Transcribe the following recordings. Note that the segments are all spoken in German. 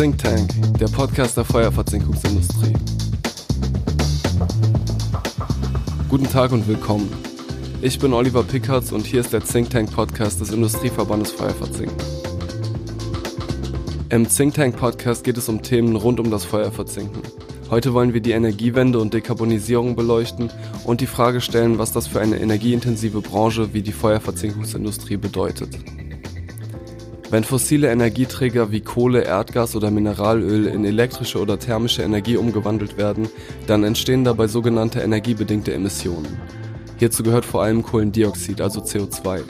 Think Tank, der Podcast der Feuerverzinkungsindustrie. Guten Tag und willkommen. Ich bin Oliver Pickards und hier ist der Think Tank Podcast des Industrieverbandes Feuerverzinken. Im Think Tank Podcast geht es um Themen rund um das Feuerverzinken. Heute wollen wir die Energiewende und Dekarbonisierung beleuchten und die Frage stellen, was das für eine energieintensive Branche wie die Feuerverzinkungsindustrie bedeutet. Wenn fossile Energieträger wie Kohle, Erdgas oder Mineralöl in elektrische oder thermische Energie umgewandelt werden, dann entstehen dabei sogenannte energiebedingte Emissionen. Hierzu gehört vor allem Kohlendioxid, also CO2.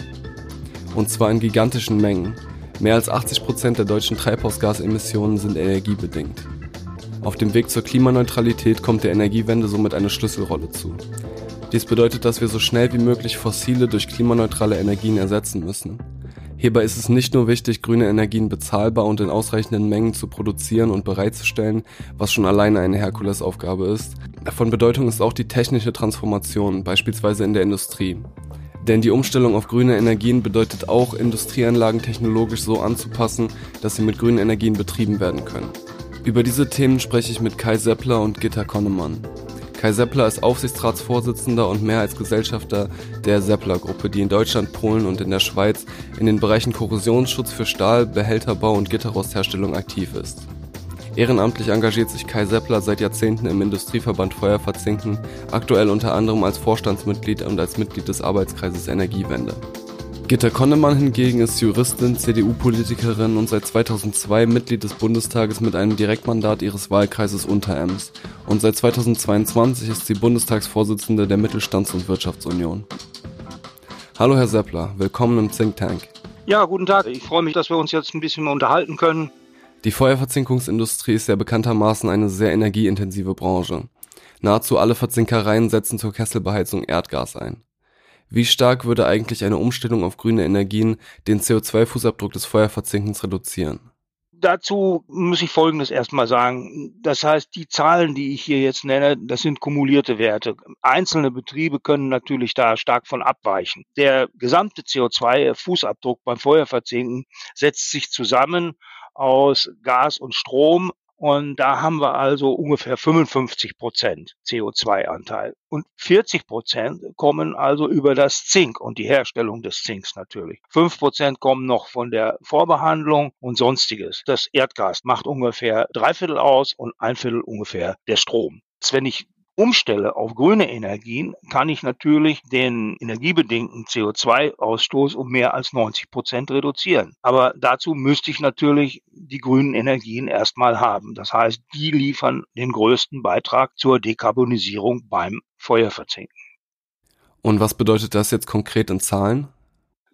Und zwar in gigantischen Mengen. Mehr als 80 Prozent der deutschen Treibhausgasemissionen sind energiebedingt. Auf dem Weg zur Klimaneutralität kommt der Energiewende somit eine Schlüsselrolle zu. Dies bedeutet, dass wir so schnell wie möglich fossile durch klimaneutrale Energien ersetzen müssen. Hierbei ist es nicht nur wichtig, grüne Energien bezahlbar und in ausreichenden Mengen zu produzieren und bereitzustellen, was schon alleine eine Herkulesaufgabe ist. Von Bedeutung ist auch die technische Transformation, beispielsweise in der Industrie. Denn die Umstellung auf grüne Energien bedeutet auch, Industrieanlagen technologisch so anzupassen, dass sie mit grünen Energien betrieben werden können. Über diese Themen spreche ich mit Kai Seppler und Gitta Konnemann. Kai Seppler ist Aufsichtsratsvorsitzender und Mehrheitsgesellschafter der Seppler-Gruppe, die in Deutschland, Polen und in der Schweiz in den Bereichen Korrosionsschutz für Stahl, Behälterbau und Gitterrostherstellung aktiv ist. Ehrenamtlich engagiert sich Kai Seppler seit Jahrzehnten im Industrieverband Feuerverzinken, aktuell unter anderem als Vorstandsmitglied und als Mitglied des Arbeitskreises Energiewende. Gitta Konnemann hingegen ist Juristin, CDU-Politikerin und seit 2002 Mitglied des Bundestages mit einem Direktmandat ihres Wahlkreises Unterems. Und seit 2022 ist sie Bundestagsvorsitzende der Mittelstands- und Wirtschaftsunion. Hallo Herr Seppler, willkommen im Think Tank. Ja, guten Tag. Ich freue mich, dass wir uns jetzt ein bisschen mehr unterhalten können. Die Feuerverzinkungsindustrie ist ja bekanntermaßen eine sehr energieintensive Branche. Nahezu alle Verzinkereien setzen zur Kesselbeheizung Erdgas ein. Wie stark würde eigentlich eine Umstellung auf grüne Energien den CO2-Fußabdruck des Feuerverzinkens reduzieren? Dazu muss ich Folgendes erstmal sagen. Das heißt, die Zahlen, die ich hier jetzt nenne, das sind kumulierte Werte. Einzelne Betriebe können natürlich da stark von abweichen. Der gesamte CO2-Fußabdruck beim Feuerverzinken setzt sich zusammen aus Gas und Strom und da haben wir also ungefähr 55 Prozent CO2-Anteil. Und 40 Prozent kommen also über das Zink und die Herstellung des Zinks natürlich. 5 Prozent kommen noch von der Vorbehandlung und sonstiges. Das Erdgas macht ungefähr drei Viertel aus und ein Viertel ungefähr der Strom. Wenn ich umstelle auf grüne Energien, kann ich natürlich den energiebedingten CO2-Ausstoß um mehr als 90 Prozent reduzieren. Aber dazu müsste ich natürlich die grünen Energien erstmal haben. Das heißt, die liefern den größten Beitrag zur Dekarbonisierung beim Feuerverzinken. Und was bedeutet das jetzt konkret in Zahlen?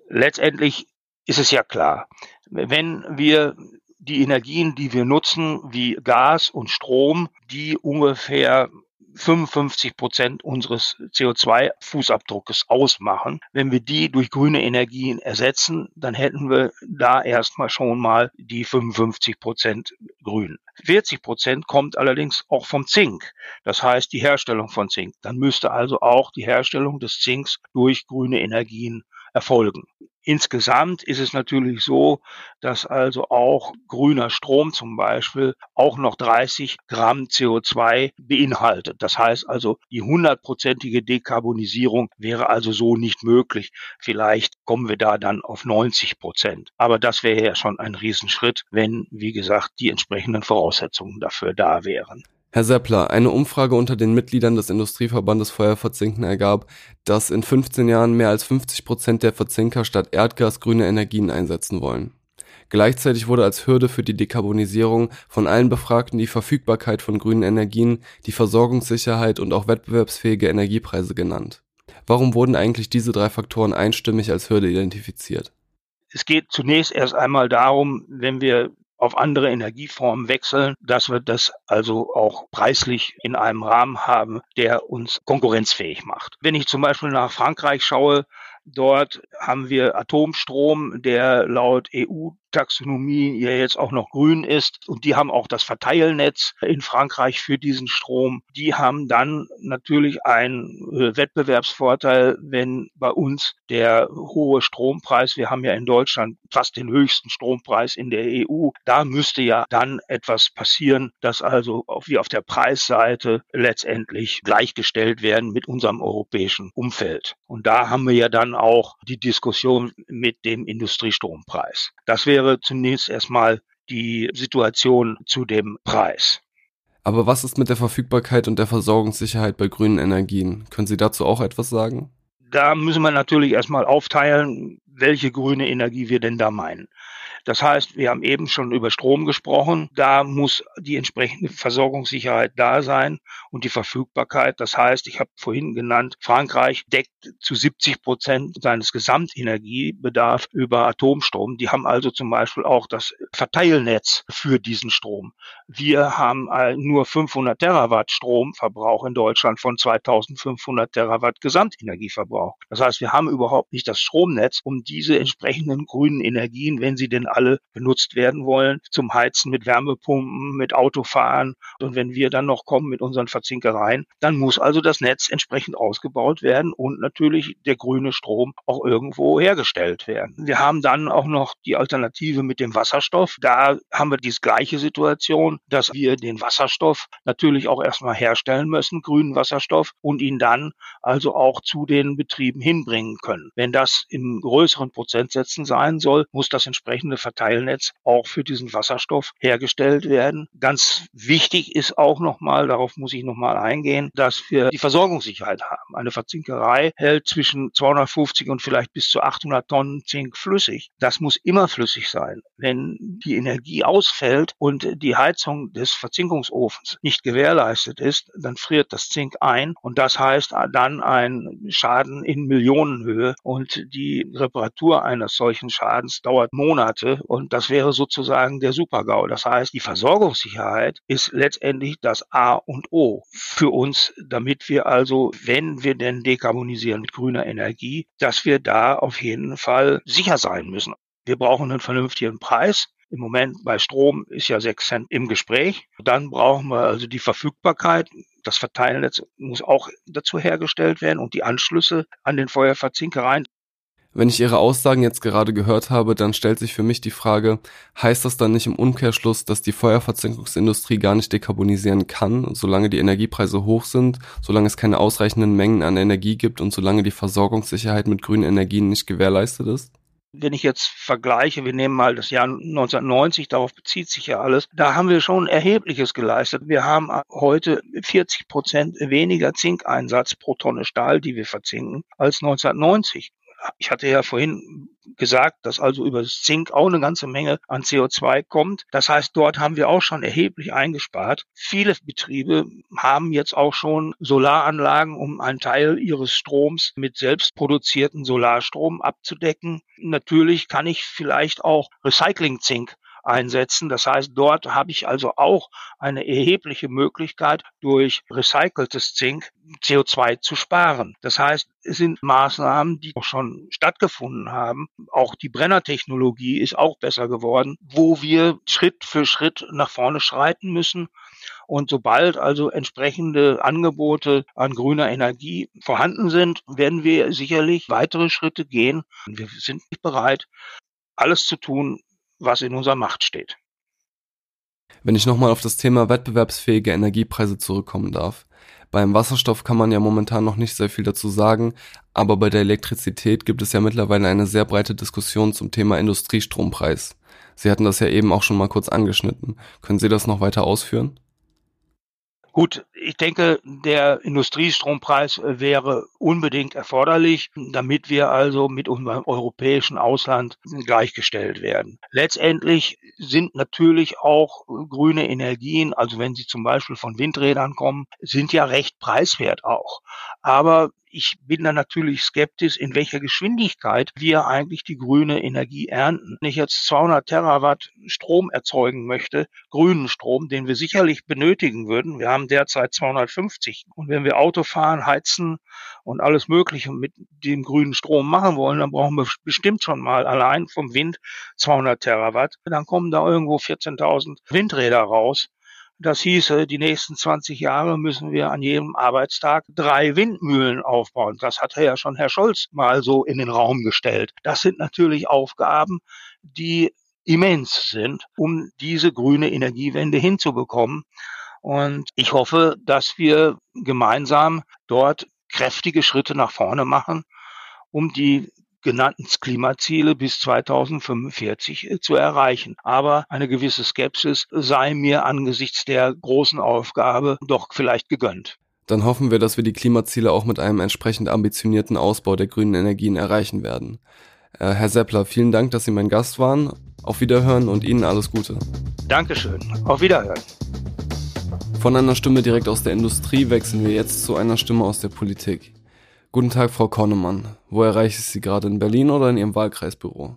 Letztendlich ist es ja klar, wenn wir die Energien, die wir nutzen, wie Gas und Strom, die ungefähr 55 Prozent unseres CO2-Fußabdruckes ausmachen. Wenn wir die durch grüne Energien ersetzen, dann hätten wir da erstmal schon mal die 55 Prozent grün. 40 Prozent kommt allerdings auch vom Zink. Das heißt die Herstellung von Zink. Dann müsste also auch die Herstellung des Zinks durch grüne Energien erfolgen. Insgesamt ist es natürlich so, dass also auch grüner Strom zum Beispiel auch noch 30 Gramm CO2 beinhaltet. Das heißt also, die hundertprozentige Dekarbonisierung wäre also so nicht möglich. Vielleicht kommen wir da dann auf 90 Prozent. Aber das wäre ja schon ein Riesenschritt, wenn, wie gesagt, die entsprechenden Voraussetzungen dafür da wären. Herr Seppler, eine Umfrage unter den Mitgliedern des Industrieverbandes Feuerverzinken ergab, dass in 15 Jahren mehr als 50 Prozent der Verzinker statt Erdgas grüne Energien einsetzen wollen. Gleichzeitig wurde als Hürde für die Dekarbonisierung von allen Befragten die Verfügbarkeit von grünen Energien, die Versorgungssicherheit und auch wettbewerbsfähige Energiepreise genannt. Warum wurden eigentlich diese drei Faktoren einstimmig als Hürde identifiziert? Es geht zunächst erst einmal darum, wenn wir auf andere Energieformen wechseln, dass wir das also auch preislich in einem Rahmen haben, der uns konkurrenzfähig macht. Wenn ich zum Beispiel nach Frankreich schaue, Dort haben wir Atomstrom, der laut EU Taxonomie ja jetzt auch noch grün ist und die haben auch das Verteilnetz in Frankreich für diesen Strom. Die haben dann natürlich einen äh, Wettbewerbsvorteil, wenn bei uns der hohe Strompreis, wir haben ja in Deutschland fast den höchsten Strompreis in der EU, da müsste ja dann etwas passieren, dass also wie auf der Preisseite letztendlich gleichgestellt werden mit unserem europäischen Umfeld. Und da haben wir ja dann auch die Diskussion mit dem Industriestrompreis. Das wäre zunächst erstmal die Situation zu dem Preis. Aber was ist mit der Verfügbarkeit und der Versorgungssicherheit bei grünen Energien? Können Sie dazu auch etwas sagen? Da müssen wir natürlich erstmal aufteilen, welche grüne Energie wir denn da meinen. Das heißt, wir haben eben schon über Strom gesprochen. Da muss die entsprechende Versorgungssicherheit da sein und die Verfügbarkeit. Das heißt, ich habe vorhin genannt, Frankreich deckt zu 70 Prozent seines Gesamtenergiebedarfs über Atomstrom. Die haben also zum Beispiel auch das Verteilnetz für diesen Strom. Wir haben nur 500 Terawatt Stromverbrauch in Deutschland von 2500 Terawatt Gesamtenergieverbrauch. Das heißt, wir haben überhaupt nicht das Stromnetz, um diese entsprechenden grünen Energien, wenn sie denn alle benutzt werden wollen, zum Heizen mit Wärmepumpen, mit Autofahren. Und wenn wir dann noch kommen mit unseren Verzinkereien, dann muss also das Netz entsprechend ausgebaut werden und natürlich der grüne Strom auch irgendwo hergestellt werden. Wir haben dann auch noch die Alternative mit dem Wasserstoff. Da haben wir die gleiche Situation, dass wir den Wasserstoff natürlich auch erstmal herstellen müssen, grünen Wasserstoff, und ihn dann also auch zu den Betrieben hinbringen können. Wenn das in größeren Prozentsätzen sein soll, muss das entsprechende Verteilnetz auch für diesen Wasserstoff hergestellt werden. Ganz wichtig ist auch nochmal, darauf muss ich nochmal eingehen, dass wir die Versorgungssicherheit haben. Eine Verzinkerei hält zwischen 250 und vielleicht bis zu 800 Tonnen Zink flüssig. Das muss immer flüssig sein. Wenn die Energie ausfällt und die Heizung des Verzinkungsofens nicht gewährleistet ist, dann friert das Zink ein und das heißt dann ein Schaden in Millionenhöhe und die Reparatur eines solchen Schadens dauert Monate und das wäre sozusagen der Supergau. Das heißt, die Versorgungssicherheit ist letztendlich das A und O für uns, damit wir also, wenn wir denn dekarbonisieren mit grüner Energie, dass wir da auf jeden Fall sicher sein müssen. Wir brauchen einen vernünftigen Preis. Im Moment bei Strom ist ja 6 Cent im Gespräch. Dann brauchen wir also die Verfügbarkeit. Das Verteilnetz muss auch dazu hergestellt werden und die Anschlüsse an den Feuerverzinkereien. Wenn ich Ihre Aussagen jetzt gerade gehört habe, dann stellt sich für mich die Frage, heißt das dann nicht im Umkehrschluss, dass die Feuerverzinkungsindustrie gar nicht dekarbonisieren kann, solange die Energiepreise hoch sind, solange es keine ausreichenden Mengen an Energie gibt und solange die Versorgungssicherheit mit grünen Energien nicht gewährleistet ist? wenn ich jetzt vergleiche, wir nehmen mal das Jahr 1990, darauf bezieht sich ja alles, da haben wir schon erhebliches geleistet. Wir haben heute 40 Prozent weniger Zinkeinsatz pro Tonne Stahl, die wir verzinken, als 1990 ich hatte ja vorhin gesagt, dass also über Zink auch eine ganze Menge an CO2 kommt. Das heißt, dort haben wir auch schon erheblich eingespart. Viele Betriebe haben jetzt auch schon Solaranlagen, um einen Teil ihres Stroms mit selbst produzierten Solarstrom abzudecken. Natürlich kann ich vielleicht auch Recycling-Zink einsetzen. Das heißt, dort habe ich also auch eine erhebliche Möglichkeit, durch recyceltes Zink CO2 zu sparen. Das heißt, es sind Maßnahmen, die auch schon stattgefunden haben. Auch die Brennertechnologie ist auch besser geworden, wo wir Schritt für Schritt nach vorne schreiten müssen. Und sobald also entsprechende Angebote an grüner Energie vorhanden sind, werden wir sicherlich weitere Schritte gehen. Wir sind bereit, alles zu tun, was in unserer Macht steht. Wenn ich nochmal auf das Thema wettbewerbsfähige Energiepreise zurückkommen darf. Beim Wasserstoff kann man ja momentan noch nicht sehr viel dazu sagen, aber bei der Elektrizität gibt es ja mittlerweile eine sehr breite Diskussion zum Thema Industriestrompreis. Sie hatten das ja eben auch schon mal kurz angeschnitten. Können Sie das noch weiter ausführen? Gut, ich denke, der Industriestrompreis äh, wäre unbedingt erforderlich, damit wir also mit unserem europäischen Ausland gleichgestellt werden. Letztendlich sind natürlich auch grüne Energien, also wenn sie zum Beispiel von Windrädern kommen, sind ja recht preiswert auch. Aber ich bin da natürlich skeptisch, in welcher Geschwindigkeit wir eigentlich die grüne Energie ernten. Wenn ich jetzt 200 Terawatt Strom erzeugen möchte, grünen Strom, den wir sicherlich benötigen würden, wir haben derzeit 250. Und wenn wir Auto fahren, heizen und alles Mögliche mit dem grünen Strom machen wollen, dann brauchen wir bestimmt schon mal allein vom Wind 200 Terawatt. Dann kommen da irgendwo 14.000 Windräder raus. Das hieße, die nächsten 20 Jahre müssen wir an jedem Arbeitstag drei Windmühlen aufbauen. Das hatte ja schon Herr Scholz mal so in den Raum gestellt. Das sind natürlich Aufgaben, die immens sind, um diese grüne Energiewende hinzubekommen. Und ich hoffe, dass wir gemeinsam dort kräftige Schritte nach vorne machen, um die genannten Klimaziele bis 2045 äh, zu erreichen. Aber eine gewisse Skepsis sei mir angesichts der großen Aufgabe doch vielleicht gegönnt. Dann hoffen wir, dass wir die Klimaziele auch mit einem entsprechend ambitionierten Ausbau der grünen Energien erreichen werden. Äh, Herr Seppler, vielen Dank, dass Sie mein Gast waren. Auf Wiederhören und Ihnen alles Gute. Dankeschön. Auf Wiederhören. Von einer Stimme direkt aus der Industrie wechseln wir jetzt zu einer Stimme aus der Politik. Guten Tag, Frau Kornemann. Wo erreiche ich Sie gerade in Berlin oder in Ihrem Wahlkreisbüro?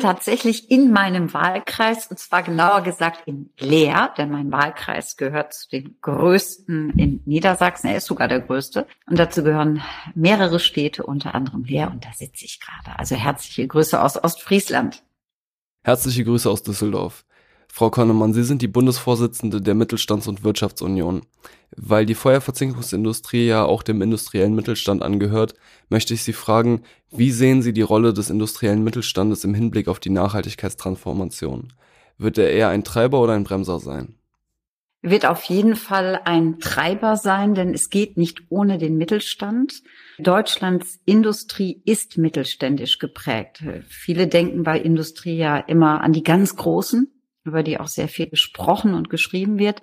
Tatsächlich in meinem Wahlkreis, und zwar genauer gesagt in Leer, denn mein Wahlkreis gehört zu den größten in Niedersachsen. Er ist sogar der größte. Und dazu gehören mehrere Städte, unter anderem Leer, und da sitze ich gerade. Also herzliche Grüße aus Ostfriesland. Herzliche Grüße aus Düsseldorf. Frau Konnemann, Sie sind die Bundesvorsitzende der Mittelstands- und Wirtschaftsunion. Weil die Feuerverzinkungsindustrie ja auch dem industriellen Mittelstand angehört, möchte ich Sie fragen, wie sehen Sie die Rolle des industriellen Mittelstandes im Hinblick auf die Nachhaltigkeitstransformation? Wird er eher ein Treiber oder ein Bremser sein? Wird auf jeden Fall ein Treiber sein, denn es geht nicht ohne den Mittelstand. Deutschlands Industrie ist mittelständisch geprägt. Viele denken bei Industrie ja immer an die ganz Großen, über die auch sehr viel gesprochen und geschrieben wird.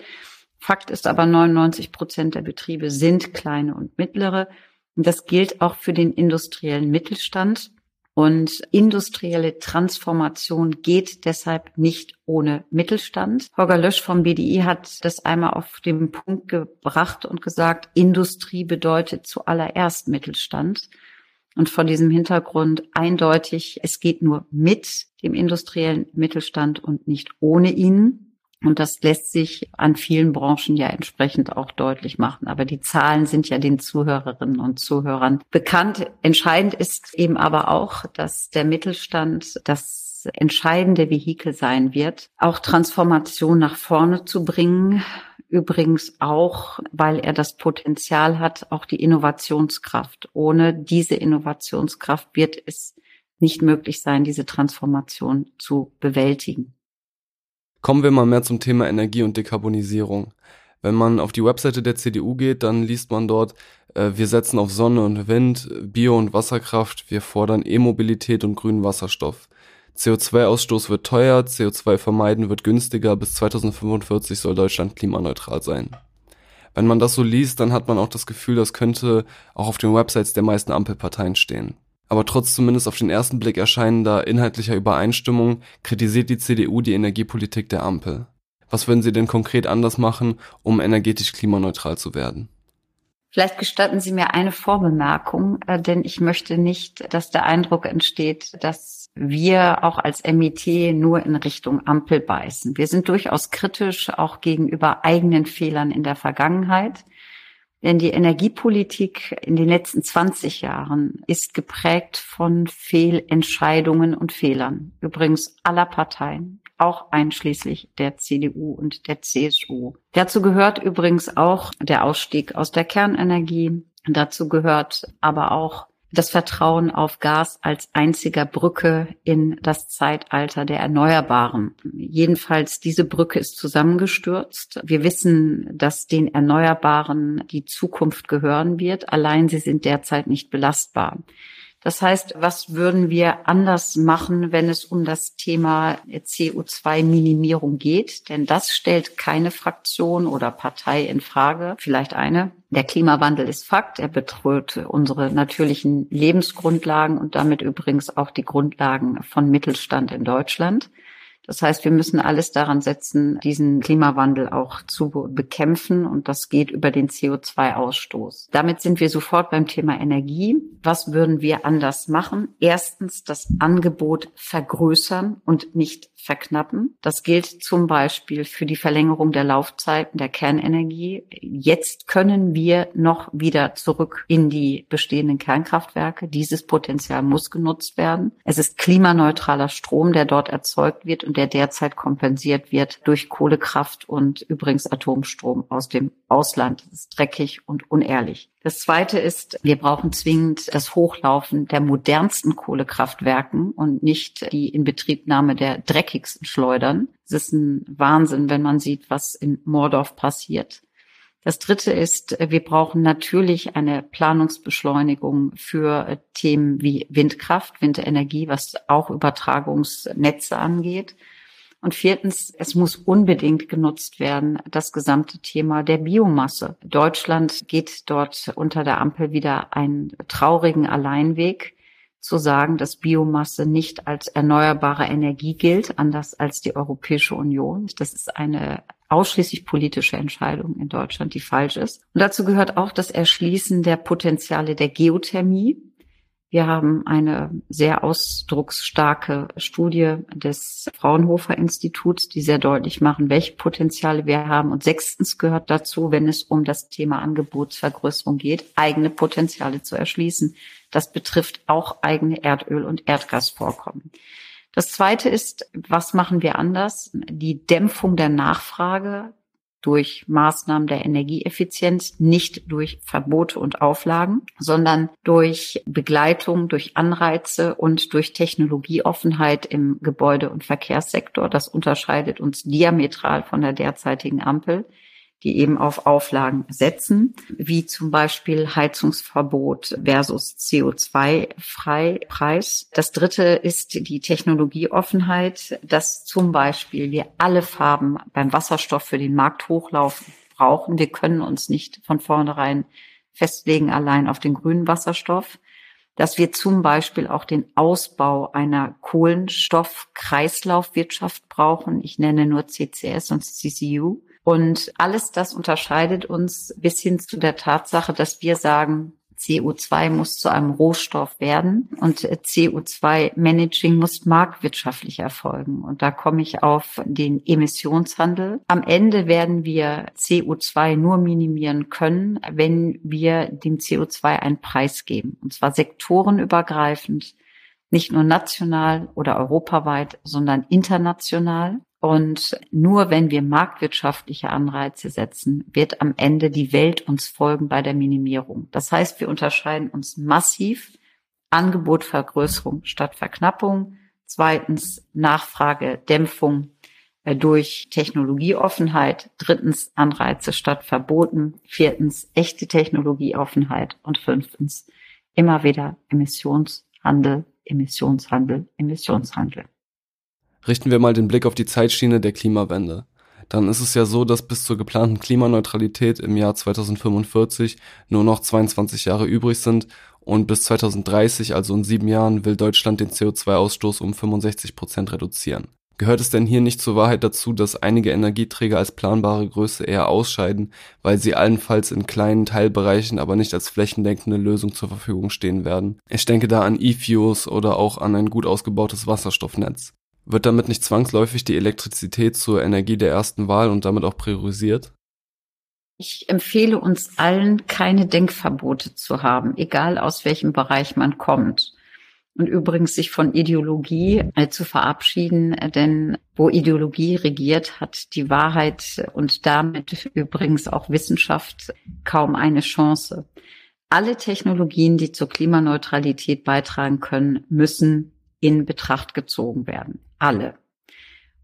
Fakt ist aber, 99 Prozent der Betriebe sind kleine und mittlere. Das gilt auch für den industriellen Mittelstand. Und industrielle Transformation geht deshalb nicht ohne Mittelstand. Holger Lösch vom BDI hat das einmal auf den Punkt gebracht und gesagt, Industrie bedeutet zuallererst Mittelstand. Und von diesem Hintergrund eindeutig, es geht nur mit dem industriellen Mittelstand und nicht ohne ihn. Und das lässt sich an vielen Branchen ja entsprechend auch deutlich machen. Aber die Zahlen sind ja den Zuhörerinnen und Zuhörern bekannt. Entscheidend ist eben aber auch, dass der Mittelstand das entscheidende Vehikel sein wird, auch Transformation nach vorne zu bringen, Übrigens auch, weil er das Potenzial hat, auch die Innovationskraft. Ohne diese Innovationskraft wird es nicht möglich sein, diese Transformation zu bewältigen. Kommen wir mal mehr zum Thema Energie und Dekarbonisierung. Wenn man auf die Webseite der CDU geht, dann liest man dort, äh, wir setzen auf Sonne und Wind, Bio- und Wasserkraft, wir fordern E-Mobilität und grünen Wasserstoff. CO2-Ausstoß wird teuer, CO2 vermeiden wird günstiger, bis 2045 soll Deutschland klimaneutral sein. Wenn man das so liest, dann hat man auch das Gefühl, das könnte auch auf den Websites der meisten Ampelparteien stehen. Aber trotz zumindest auf den ersten Blick erscheinender inhaltlicher Übereinstimmung kritisiert die CDU die Energiepolitik der Ampel. Was würden Sie denn konkret anders machen, um energetisch klimaneutral zu werden? Vielleicht gestatten Sie mir eine Vorbemerkung, äh, denn ich möchte nicht, dass der Eindruck entsteht, dass wir auch als MIT nur in Richtung Ampel beißen. Wir sind durchaus kritisch auch gegenüber eigenen Fehlern in der Vergangenheit. Denn die Energiepolitik in den letzten 20 Jahren ist geprägt von Fehlentscheidungen und Fehlern. Übrigens aller Parteien, auch einschließlich der CDU und der CSU. Dazu gehört übrigens auch der Ausstieg aus der Kernenergie. Dazu gehört aber auch das Vertrauen auf Gas als einziger Brücke in das Zeitalter der Erneuerbaren. Jedenfalls diese Brücke ist zusammengestürzt. Wir wissen, dass den Erneuerbaren die Zukunft gehören wird. Allein sie sind derzeit nicht belastbar. Das heißt, was würden wir anders machen, wenn es um das Thema CO2-Minimierung geht? Denn das stellt keine Fraktion oder Partei in Frage. Vielleicht eine. Der Klimawandel ist Fakt. Er bedroht unsere natürlichen Lebensgrundlagen und damit übrigens auch die Grundlagen von Mittelstand in Deutschland. Das heißt, wir müssen alles daran setzen, diesen Klimawandel auch zu bekämpfen und das geht über den CO2-Ausstoß. Damit sind wir sofort beim Thema Energie. Was würden wir anders machen? Erstens das Angebot vergrößern und nicht verknappen. Das gilt zum Beispiel für die Verlängerung der Laufzeiten der Kernenergie. Jetzt können wir noch wieder zurück in die bestehenden Kernkraftwerke. Dieses Potenzial muss genutzt werden. Es ist klimaneutraler Strom, der dort erzeugt wird und der derzeit kompensiert wird durch Kohlekraft und übrigens Atomstrom aus dem Ausland. Das ist dreckig und unehrlich. Das zweite ist, wir brauchen zwingend das Hochlaufen der modernsten Kohlekraftwerken und nicht die Inbetriebnahme der dreckigsten Schleudern. Es ist ein Wahnsinn, wenn man sieht, was in Mordorf passiert. Das dritte ist, wir brauchen natürlich eine Planungsbeschleunigung für Themen wie Windkraft, Windenergie, was auch Übertragungsnetze angeht. Und viertens, es muss unbedingt genutzt werden, das gesamte Thema der Biomasse. Deutschland geht dort unter der Ampel wieder einen traurigen Alleinweg zu sagen, dass Biomasse nicht als erneuerbare Energie gilt, anders als die Europäische Union. Das ist eine ausschließlich politische Entscheidung in Deutschland, die falsch ist. Und dazu gehört auch das Erschließen der Potenziale der Geothermie. Wir haben eine sehr ausdrucksstarke Studie des Fraunhofer Instituts, die sehr deutlich machen, welche Potenziale wir haben. Und sechstens gehört dazu, wenn es um das Thema Angebotsvergrößerung geht, eigene Potenziale zu erschließen. Das betrifft auch eigene Erdöl- und Erdgasvorkommen. Das zweite ist, was machen wir anders? Die Dämpfung der Nachfrage durch Maßnahmen der Energieeffizienz, nicht durch Verbote und Auflagen, sondern durch Begleitung, durch Anreize und durch Technologieoffenheit im Gebäude- und Verkehrssektor. Das unterscheidet uns diametral von der derzeitigen Ampel die eben auf Auflagen setzen, wie zum Beispiel Heizungsverbot versus CO2-Freipreis. Das dritte ist die Technologieoffenheit, dass zum Beispiel wir alle Farben beim Wasserstoff für den Markthochlauf brauchen. Wir können uns nicht von vornherein festlegen allein auf den grünen Wasserstoff dass wir zum Beispiel auch den Ausbau einer Kohlenstoffkreislaufwirtschaft brauchen. Ich nenne nur CCS und CCU. Und alles das unterscheidet uns bis hin zu der Tatsache, dass wir sagen, CO2 muss zu einem Rohstoff werden und CO2-Managing muss marktwirtschaftlich erfolgen. Und da komme ich auf den Emissionshandel. Am Ende werden wir CO2 nur minimieren können, wenn wir dem CO2 einen Preis geben. Und zwar sektorenübergreifend, nicht nur national oder europaweit, sondern international. Und nur wenn wir marktwirtschaftliche Anreize setzen, wird am Ende die Welt uns folgen bei der Minimierung. Das heißt, wir unterscheiden uns massiv Angebotvergrößerung statt Verknappung. Zweitens Nachfragedämpfung äh, durch Technologieoffenheit. Drittens Anreize statt Verboten. Viertens echte Technologieoffenheit. Und fünftens immer wieder Emissionshandel, Emissionshandel, Emissionshandel. Richten wir mal den Blick auf die Zeitschiene der Klimawende. Dann ist es ja so, dass bis zur geplanten Klimaneutralität im Jahr 2045 nur noch 22 Jahre übrig sind und bis 2030, also in sieben Jahren, will Deutschland den CO2-Ausstoß um 65 Prozent reduzieren. Gehört es denn hier nicht zur Wahrheit dazu, dass einige Energieträger als planbare Größe eher ausscheiden, weil sie allenfalls in kleinen Teilbereichen, aber nicht als flächendeckende Lösung zur Verfügung stehen werden? Ich denke da an E-Fuels oder auch an ein gut ausgebautes Wasserstoffnetz. Wird damit nicht zwangsläufig die Elektrizität zur Energie der ersten Wahl und damit auch priorisiert? Ich empfehle uns allen, keine Denkverbote zu haben, egal aus welchem Bereich man kommt. Und übrigens sich von Ideologie äh, zu verabschieden, denn wo Ideologie regiert, hat die Wahrheit und damit übrigens auch Wissenschaft kaum eine Chance. Alle Technologien, die zur Klimaneutralität beitragen können, müssen in Betracht gezogen werden. Alle.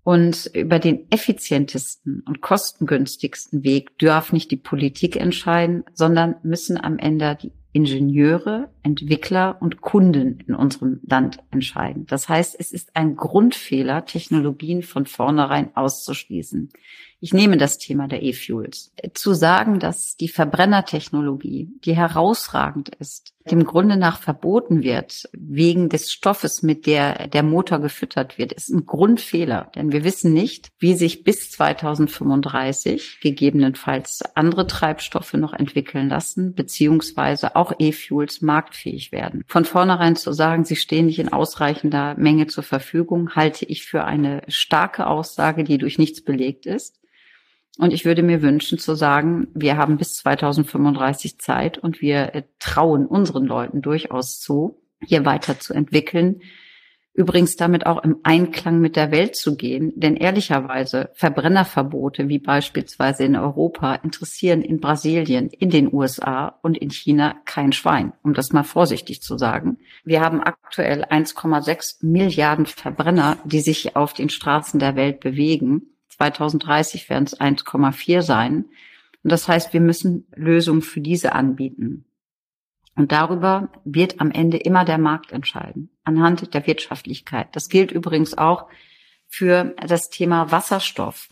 Und über den effizientesten und kostengünstigsten Weg darf nicht die Politik entscheiden, sondern müssen am Ende die Ingenieure Entwickler und Kunden in unserem Land entscheiden. Das heißt, es ist ein Grundfehler, Technologien von vornherein auszuschließen. Ich nehme das Thema der E-Fuels. Zu sagen, dass die Verbrennertechnologie, die herausragend ist, dem Grunde nach verboten wird, wegen des Stoffes, mit der der Motor gefüttert wird, ist ein Grundfehler. Denn wir wissen nicht, wie sich bis 2035 gegebenenfalls andere Treibstoffe noch entwickeln lassen, beziehungsweise auch E-Fuels marktfähig werden. Von vornherein zu sagen, sie stehen nicht in ausreichender Menge zur Verfügung, halte ich für eine starke Aussage, die durch nichts belegt ist. Und ich würde mir wünschen zu sagen, wir haben bis 2035 Zeit und wir äh, trauen unseren Leuten durchaus zu, hier weiter zu entwickeln. Übrigens damit auch im Einklang mit der Welt zu gehen, denn ehrlicherweise Verbrennerverbote wie beispielsweise in Europa interessieren in Brasilien, in den USA und in China kein Schwein, um das mal vorsichtig zu sagen. Wir haben aktuell 1,6 Milliarden Verbrenner, die sich auf den Straßen der Welt bewegen. 2030 werden es 1,4 sein. Und das heißt, wir müssen Lösungen für diese anbieten. Und darüber wird am Ende immer der Markt entscheiden, anhand der Wirtschaftlichkeit. Das gilt übrigens auch für das Thema Wasserstoff.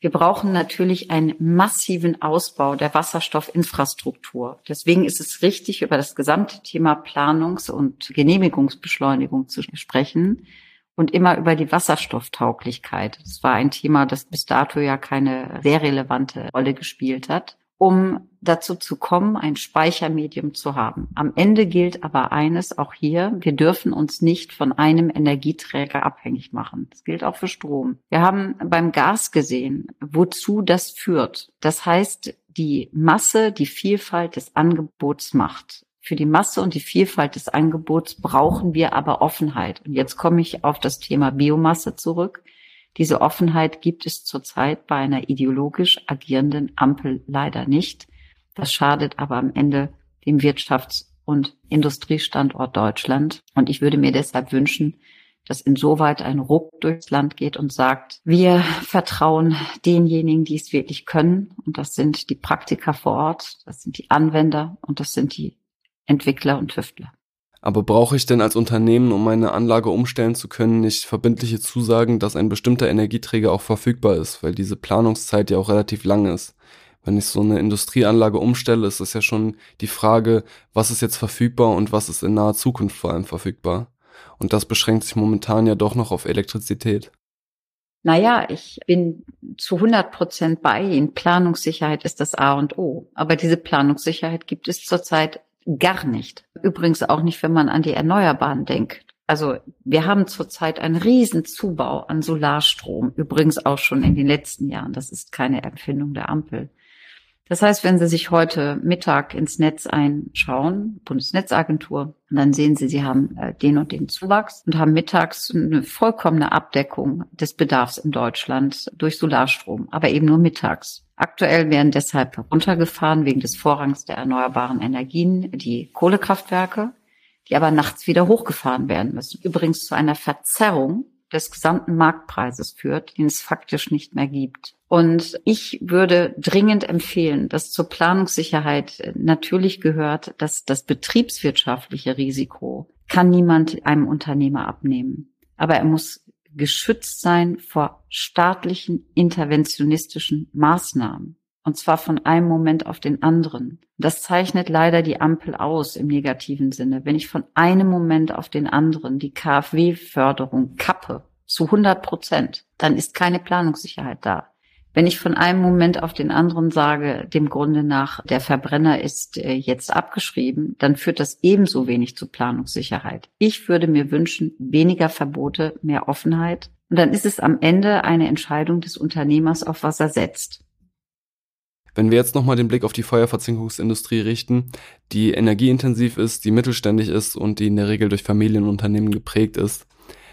Wir brauchen natürlich einen massiven Ausbau der Wasserstoffinfrastruktur. Deswegen ist es richtig, über das gesamte Thema Planungs- und Genehmigungsbeschleunigung zu sprechen und immer über die Wasserstofftauglichkeit. Das war ein Thema, das bis dato ja keine sehr relevante Rolle gespielt hat, um dazu zu kommen, ein Speichermedium zu haben. Am Ende gilt aber eines auch hier, wir dürfen uns nicht von einem Energieträger abhängig machen. Das gilt auch für Strom. Wir haben beim Gas gesehen, wozu das führt. Das heißt, die Masse, die Vielfalt des Angebots macht. Für die Masse und die Vielfalt des Angebots brauchen wir aber Offenheit. Und jetzt komme ich auf das Thema Biomasse zurück. Diese Offenheit gibt es zurzeit bei einer ideologisch agierenden Ampel leider nicht. Das schadet aber am Ende dem Wirtschafts- und Industriestandort Deutschland. Und ich würde mir deshalb wünschen, dass insoweit ein Ruck durchs Land geht und sagt, wir vertrauen denjenigen, die es wirklich können. Und das sind die Praktiker vor Ort, das sind die Anwender und das sind die Entwickler und Tüftler. Aber brauche ich denn als Unternehmen, um meine Anlage umstellen zu können, nicht verbindliche Zusagen, dass ein bestimmter Energieträger auch verfügbar ist, weil diese Planungszeit ja auch relativ lang ist? Wenn ich so eine Industrieanlage umstelle, ist es ja schon die Frage, was ist jetzt verfügbar und was ist in naher Zukunft vor allem verfügbar. Und das beschränkt sich momentan ja doch noch auf Elektrizität. Naja, ich bin zu 100 Prozent bei Ihnen. Planungssicherheit ist das A und O. Aber diese Planungssicherheit gibt es zurzeit Gar nicht. Übrigens auch nicht, wenn man an die Erneuerbaren denkt. Also wir haben zurzeit einen riesen Zubau an Solarstrom, übrigens auch schon in den letzten Jahren. Das ist keine Empfindung der Ampel. Das heißt, wenn Sie sich heute Mittag ins Netz einschauen, Bundesnetzagentur, dann sehen Sie, Sie haben äh, den und den Zuwachs und haben mittags eine vollkommene Abdeckung des Bedarfs in Deutschland durch Solarstrom, aber eben nur mittags. Aktuell werden deshalb runtergefahren wegen des Vorrangs der erneuerbaren Energien die Kohlekraftwerke, die aber nachts wieder hochgefahren werden müssen. Übrigens zu einer Verzerrung des gesamten Marktpreises führt, den es faktisch nicht mehr gibt. Und ich würde dringend empfehlen, dass zur Planungssicherheit natürlich gehört, dass das betriebswirtschaftliche Risiko kann niemand einem Unternehmer abnehmen. Aber er muss geschützt sein vor staatlichen interventionistischen Maßnahmen. Und zwar von einem Moment auf den anderen. Das zeichnet leider die Ampel aus im negativen Sinne. Wenn ich von einem Moment auf den anderen die KfW-Förderung kappe, zu 100 Prozent, dann ist keine Planungssicherheit da. Wenn ich von einem Moment auf den anderen sage, dem Grunde nach, der Verbrenner ist äh, jetzt abgeschrieben, dann führt das ebenso wenig zu Planungssicherheit. Ich würde mir wünschen, weniger Verbote, mehr Offenheit. Und dann ist es am Ende eine Entscheidung des Unternehmers, auf was er setzt. Wenn wir jetzt nochmal den Blick auf die Feuerverzinkungsindustrie richten, die energieintensiv ist, die mittelständig ist und die in der Regel durch Familienunternehmen geprägt ist,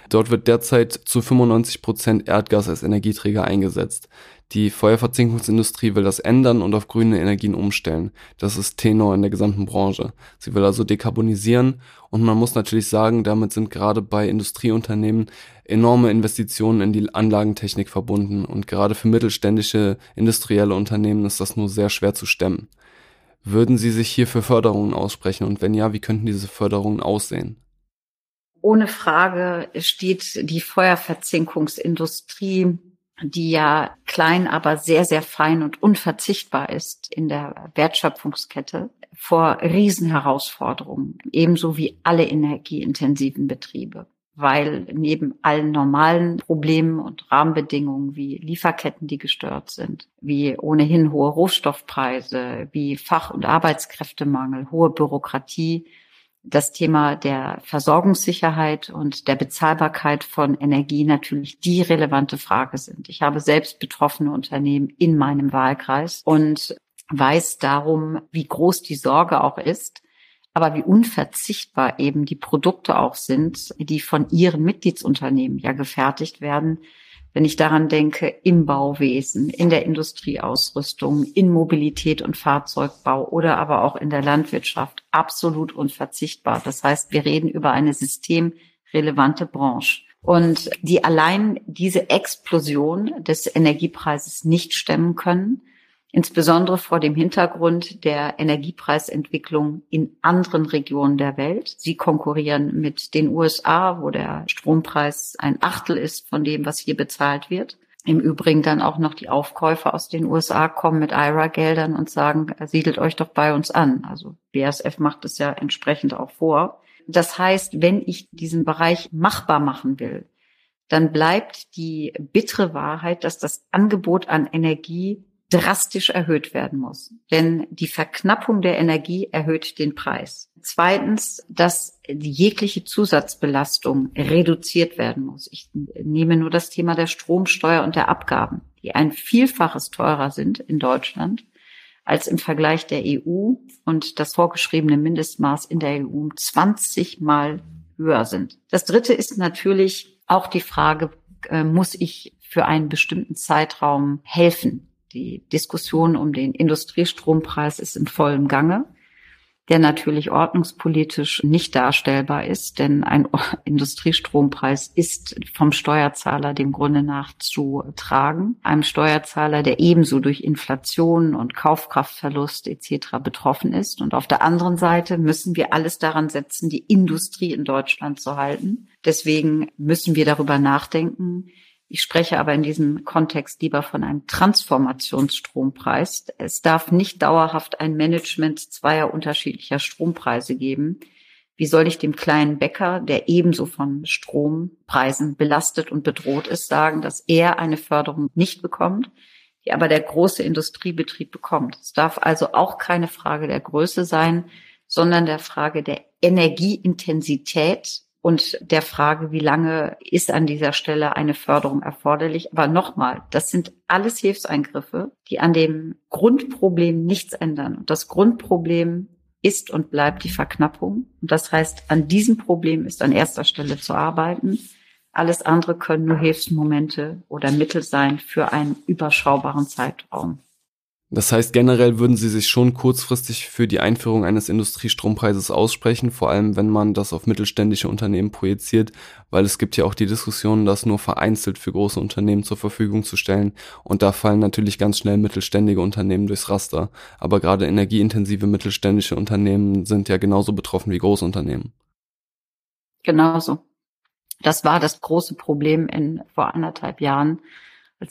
Dort wird derzeit zu 95 Prozent Erdgas als Energieträger eingesetzt. Die Feuerverzinkungsindustrie will das ändern und auf grüne Energien umstellen. Das ist Tenor in der gesamten Branche. Sie will also dekarbonisieren und man muss natürlich sagen, damit sind gerade bei Industrieunternehmen enorme Investitionen in die Anlagentechnik verbunden und gerade für mittelständische industrielle Unternehmen ist das nur sehr schwer zu stemmen. Würden Sie sich hier für Förderungen aussprechen und wenn ja, wie könnten diese Förderungen aussehen? Ohne Frage steht die Feuerverzinkungsindustrie, die ja klein, aber sehr, sehr fein und unverzichtbar ist in der Wertschöpfungskette, vor Riesenherausforderungen, ebenso wie alle energieintensiven Betriebe weil neben allen normalen Problemen und Rahmenbedingungen wie Lieferketten, die gestört sind, wie ohnehin hohe Rohstoffpreise, wie Fach- und Arbeitskräftemangel, hohe Bürokratie, das Thema der Versorgungssicherheit und der Bezahlbarkeit von Energie natürlich die relevante Frage sind. Ich habe selbst betroffene Unternehmen in meinem Wahlkreis und weiß darum, wie groß die Sorge auch ist, aber wie unverzichtbar eben die Produkte auch sind, die von ihren Mitgliedsunternehmen ja gefertigt werden. Wenn ich daran denke, im Bauwesen, in der Industrieausrüstung, in Mobilität und Fahrzeugbau oder aber auch in der Landwirtschaft, absolut unverzichtbar. Das heißt, wir reden über eine systemrelevante Branche. Und die allein diese Explosion des Energiepreises nicht stemmen können, insbesondere vor dem Hintergrund der Energiepreisentwicklung in anderen Regionen der Welt. Sie konkurrieren mit den USA, wo der Strompreis ein Achtel ist von dem, was hier bezahlt wird. Im Übrigen dann auch noch die Aufkäufer aus den USA kommen mit IRA-Geldern und sagen, siedelt euch doch bei uns an. Also BASF macht es ja entsprechend auch vor. Das heißt, wenn ich diesen Bereich machbar machen will, dann bleibt die bittere Wahrheit, dass das Angebot an Energie drastisch erhöht werden muss. Denn die Verknappung der Energie erhöht den Preis. Zweitens, dass jegliche Zusatzbelastung reduziert werden muss. Ich nehme nur das Thema der Stromsteuer und der Abgaben, die ein Vielfaches teurer sind in Deutschland als im Vergleich der EU und das vorgeschriebene Mindestmaß in der EU 20 mal höher sind. Das dritte ist natürlich auch die Frage, äh, muss ich für einen bestimmten Zeitraum helfen? Die Diskussion um den Industriestrompreis ist in vollem Gange, der natürlich ordnungspolitisch nicht darstellbar ist, denn ein Industriestrompreis ist vom Steuerzahler dem Grunde nach zu tragen. Einem Steuerzahler, der ebenso durch Inflation und Kaufkraftverlust etc. betroffen ist. Und auf der anderen Seite müssen wir alles daran setzen, die Industrie in Deutschland zu halten. Deswegen müssen wir darüber nachdenken, ich spreche aber in diesem Kontext lieber von einem Transformationsstrompreis. Es darf nicht dauerhaft ein Management zweier unterschiedlicher Strompreise geben. Wie soll ich dem kleinen Bäcker, der ebenso von Strompreisen belastet und bedroht ist, sagen, dass er eine Förderung nicht bekommt, die aber der große Industriebetrieb bekommt? Es darf also auch keine Frage der Größe sein, sondern der Frage der Energieintensität und der Frage, wie lange ist an dieser Stelle eine Förderung erforderlich. Aber nochmal, das sind alles Hilfseingriffe, die an dem Grundproblem nichts ändern. Und das Grundproblem ist und bleibt die Verknappung. Und das heißt, an diesem Problem ist an erster Stelle zu arbeiten. Alles andere können nur Hilfsmomente oder Mittel sein für einen überschaubaren Zeitraum. Das heißt, generell würden Sie sich schon kurzfristig für die Einführung eines Industriestrompreises aussprechen, vor allem wenn man das auf mittelständische Unternehmen projiziert, weil es gibt ja auch die Diskussion, das nur vereinzelt für große Unternehmen zur Verfügung zu stellen und da fallen natürlich ganz schnell mittelständige Unternehmen durchs Raster. Aber gerade energieintensive mittelständische Unternehmen sind ja genauso betroffen wie Großunternehmen. Genauso. Das war das große Problem in vor anderthalb Jahren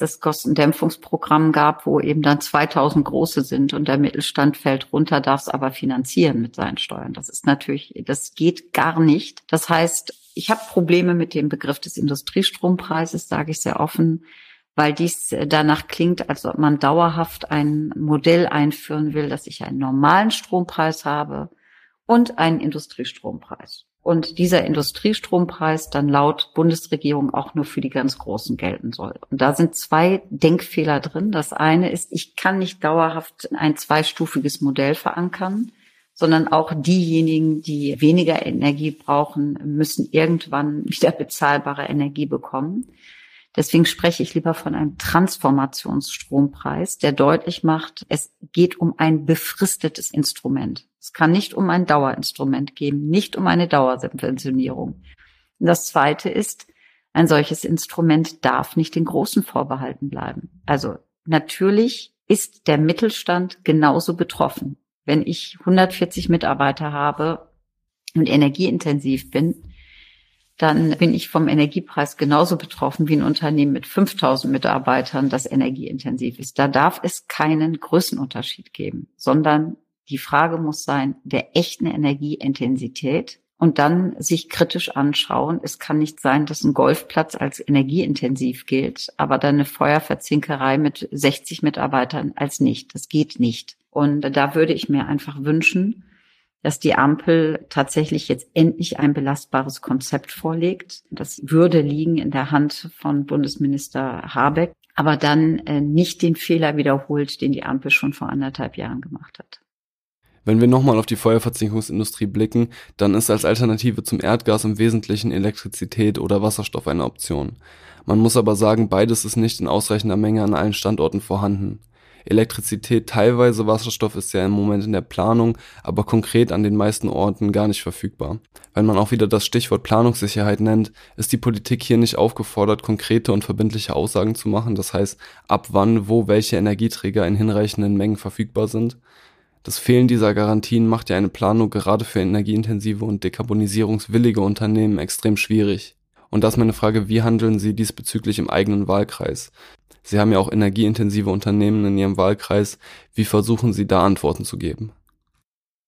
als es Kostendämpfungsprogramm gab, wo eben dann 2000 große sind und der Mittelstand fällt runter, darf es aber finanzieren mit seinen Steuern. Das ist natürlich, das geht gar nicht. Das heißt, ich habe Probleme mit dem Begriff des Industriestrompreises, sage ich sehr offen, weil dies danach klingt, als ob man dauerhaft ein Modell einführen will, dass ich einen normalen Strompreis habe und einen Industriestrompreis und dieser Industriestrompreis dann laut Bundesregierung auch nur für die ganz Großen gelten soll. Und da sind zwei Denkfehler drin. Das eine ist, ich kann nicht dauerhaft ein zweistufiges Modell verankern, sondern auch diejenigen, die weniger Energie brauchen, müssen irgendwann wieder bezahlbare Energie bekommen. Deswegen spreche ich lieber von einem Transformationsstrompreis, der deutlich macht, es geht um ein befristetes Instrument. Es kann nicht um ein Dauerinstrument gehen, nicht um eine Dauersubventionierung. Und das zweite ist, ein solches Instrument darf nicht den Großen vorbehalten bleiben. Also natürlich ist der Mittelstand genauso betroffen. Wenn ich 140 Mitarbeiter habe und energieintensiv bin, dann bin ich vom Energiepreis genauso betroffen wie ein Unternehmen mit 5000 Mitarbeitern, das energieintensiv ist. Da darf es keinen Größenunterschied geben, sondern die Frage muss sein, der echten Energieintensität und dann sich kritisch anschauen. Es kann nicht sein, dass ein Golfplatz als energieintensiv gilt, aber dann eine Feuerverzinkerei mit 60 Mitarbeitern als nicht. Das geht nicht. Und da würde ich mir einfach wünschen, dass die Ampel tatsächlich jetzt endlich ein belastbares Konzept vorlegt. Das würde liegen in der Hand von Bundesminister Habeck, aber dann äh, nicht den Fehler wiederholt, den die Ampel schon vor anderthalb Jahren gemacht hat. Wenn wir nochmal auf die Feuerverzinkungsindustrie blicken, dann ist als Alternative zum Erdgas im Wesentlichen Elektrizität oder Wasserstoff eine Option. Man muss aber sagen, beides ist nicht in ausreichender Menge an allen Standorten vorhanden. Elektrizität, teilweise Wasserstoff ist ja im Moment in der Planung, aber konkret an den meisten Orten gar nicht verfügbar. Wenn man auch wieder das Stichwort Planungssicherheit nennt, ist die Politik hier nicht aufgefordert, konkrete und verbindliche Aussagen zu machen, das heißt, ab wann, wo welche Energieträger in hinreichenden Mengen verfügbar sind. Das Fehlen dieser Garantien macht ja eine Planung gerade für energieintensive und dekarbonisierungswillige Unternehmen extrem schwierig. Und da ist meine Frage, wie handeln Sie diesbezüglich im eigenen Wahlkreis? Sie haben ja auch energieintensive Unternehmen in Ihrem Wahlkreis. Wie versuchen Sie da Antworten zu geben?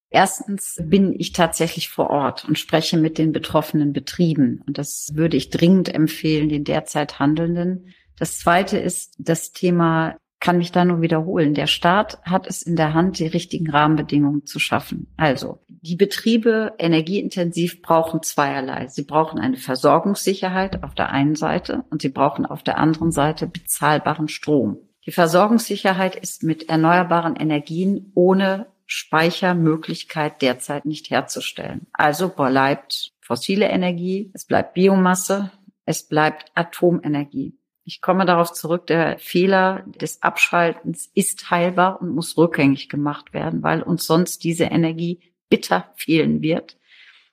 Erstens bin ich tatsächlich vor Ort und spreche mit den betroffenen Betrieben. Und das würde ich dringend empfehlen, den derzeit Handelnden. Das zweite ist das Thema kann mich da nur wiederholen. Der Staat hat es in der Hand, die richtigen Rahmenbedingungen zu schaffen. Also, die Betriebe energieintensiv brauchen zweierlei. Sie brauchen eine Versorgungssicherheit auf der einen Seite und sie brauchen auf der anderen Seite bezahlbaren Strom. Die Versorgungssicherheit ist mit erneuerbaren Energien ohne Speichermöglichkeit derzeit nicht herzustellen. Also bleibt fossile Energie, es bleibt Biomasse, es bleibt Atomenergie. Ich komme darauf zurück, der Fehler des Abschaltens ist heilbar und muss rückgängig gemacht werden, weil uns sonst diese Energie bitter fehlen wird.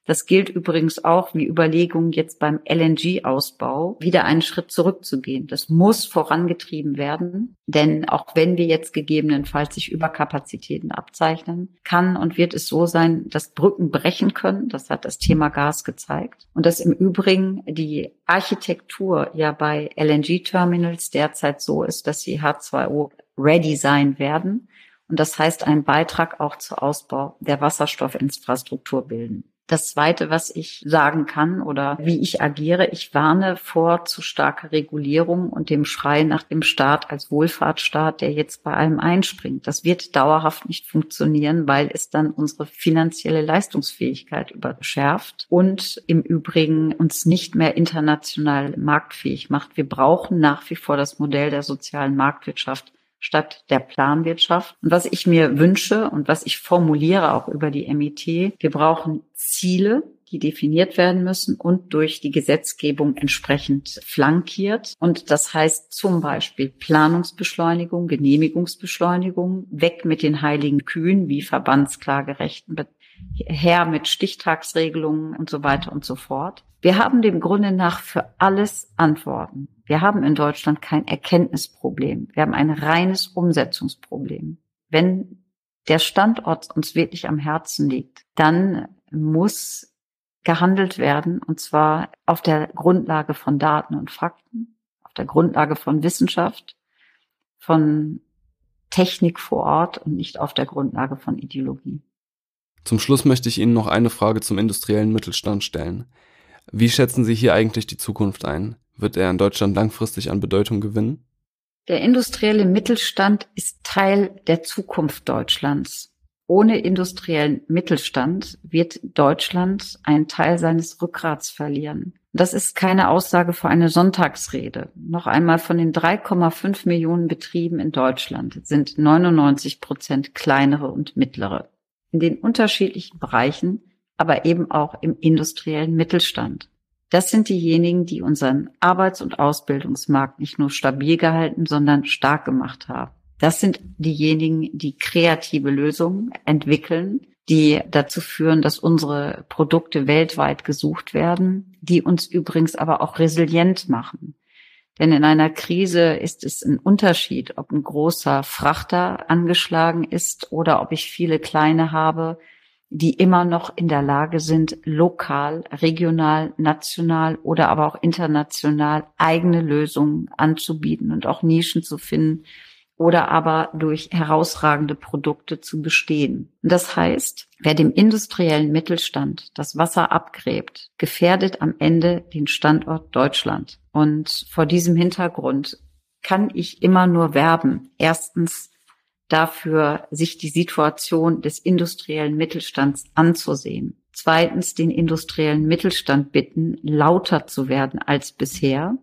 Das gilt übrigens auch wie Überlegungen jetzt beim LNG-Ausbau, wieder einen Schritt zurückzugehen. Das muss vorangetrieben werden, denn auch wenn wir jetzt gegebenenfalls sich Überkapazitäten abzeichnen, kann und wird es so sein, dass Brücken brechen können. Das hat das Thema Gas gezeigt. Und dass im Übrigen die Architektur ja bei LNG-Terminals derzeit so ist, dass sie H2O ready sein werden. Und das heißt, einen Beitrag auch zur Ausbau der Wasserstoffinfrastruktur bilden. Das Zweite, was ich sagen kann oder wie ich agiere, ich warne vor zu starker Regulierung und dem Schrei nach dem Staat als Wohlfahrtsstaat, der jetzt bei allem einspringt. Das wird dauerhaft nicht funktionieren, weil es dann unsere finanzielle Leistungsfähigkeit überschärft und im Übrigen uns nicht mehr international marktfähig macht. Wir brauchen nach wie vor das Modell der sozialen Marktwirtschaft statt der Planwirtschaft. Und was ich mir wünsche und was ich formuliere auch über die MIT, wir brauchen Ziele, die definiert werden müssen und durch die Gesetzgebung entsprechend flankiert. Und das heißt zum Beispiel Planungsbeschleunigung, Genehmigungsbeschleunigung, weg mit den heiligen Kühen wie Verbandsklagerechten, her mit Stichtagsregelungen und so weiter und so fort. Wir haben dem Grunde nach für alles Antworten. Wir haben in Deutschland kein Erkenntnisproblem. Wir haben ein reines Umsetzungsproblem. Wenn der Standort uns wirklich am Herzen liegt, dann muss gehandelt werden, und zwar auf der Grundlage von Daten und Fakten, auf der Grundlage von Wissenschaft, von Technik vor Ort und nicht auf der Grundlage von Ideologie. Zum Schluss möchte ich Ihnen noch eine Frage zum industriellen Mittelstand stellen. Wie schätzen Sie hier eigentlich die Zukunft ein? Wird er in Deutschland langfristig an Bedeutung gewinnen? Der industrielle Mittelstand ist Teil der Zukunft Deutschlands. Ohne industriellen Mittelstand wird Deutschland einen Teil seines Rückgrats verlieren. Das ist keine Aussage für eine Sonntagsrede. Noch einmal von den 3,5 Millionen Betrieben in Deutschland sind 99 Prozent kleinere und mittlere. In den unterschiedlichen Bereichen, aber eben auch im industriellen Mittelstand. Das sind diejenigen, die unseren Arbeits- und Ausbildungsmarkt nicht nur stabil gehalten, sondern stark gemacht haben. Das sind diejenigen, die kreative Lösungen entwickeln, die dazu führen, dass unsere Produkte weltweit gesucht werden, die uns übrigens aber auch resilient machen. Denn in einer Krise ist es ein Unterschied, ob ein großer Frachter angeschlagen ist oder ob ich viele kleine habe, die immer noch in der Lage sind, lokal, regional, national oder aber auch international eigene Lösungen anzubieten und auch Nischen zu finden oder aber durch herausragende Produkte zu bestehen. Das heißt, wer dem industriellen Mittelstand das Wasser abgräbt, gefährdet am Ende den Standort Deutschland. Und vor diesem Hintergrund kann ich immer nur werben. Erstens dafür, sich die Situation des industriellen Mittelstands anzusehen. Zweitens den industriellen Mittelstand bitten, lauter zu werden als bisher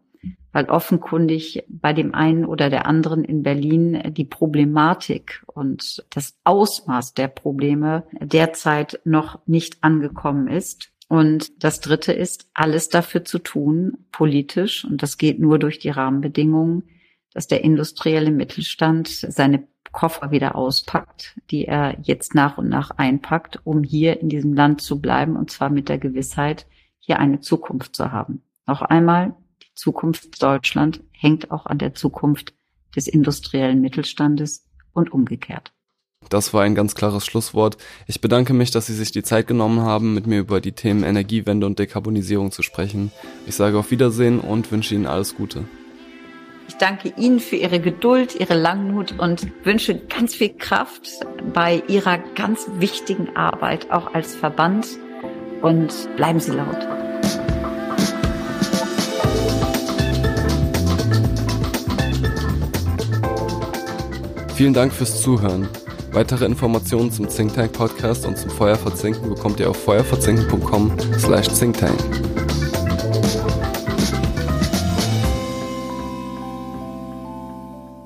weil offenkundig bei dem einen oder der anderen in Berlin die Problematik und das Ausmaß der Probleme derzeit noch nicht angekommen ist. Und das Dritte ist, alles dafür zu tun, politisch, und das geht nur durch die Rahmenbedingungen, dass der industrielle Mittelstand seine Koffer wieder auspackt, die er jetzt nach und nach einpackt, um hier in diesem Land zu bleiben, und zwar mit der Gewissheit, hier eine Zukunft zu haben. Noch einmal, Zukunft Deutschland hängt auch an der Zukunft des industriellen Mittelstandes und umgekehrt. Das war ein ganz klares Schlusswort. Ich bedanke mich, dass Sie sich die Zeit genommen haben, mit mir über die Themen Energiewende und Dekarbonisierung zu sprechen. Ich sage auf Wiedersehen und wünsche Ihnen alles Gute. Ich danke Ihnen für Ihre Geduld, Ihre Langmut und wünsche ganz viel Kraft bei Ihrer ganz wichtigen Arbeit, auch als Verband. Und bleiben Sie laut. Vielen Dank fürs Zuhören. Weitere Informationen zum Think Tank Podcast und zum Feuerverzinken bekommt ihr auf feuerverzinken.com slash thinktank.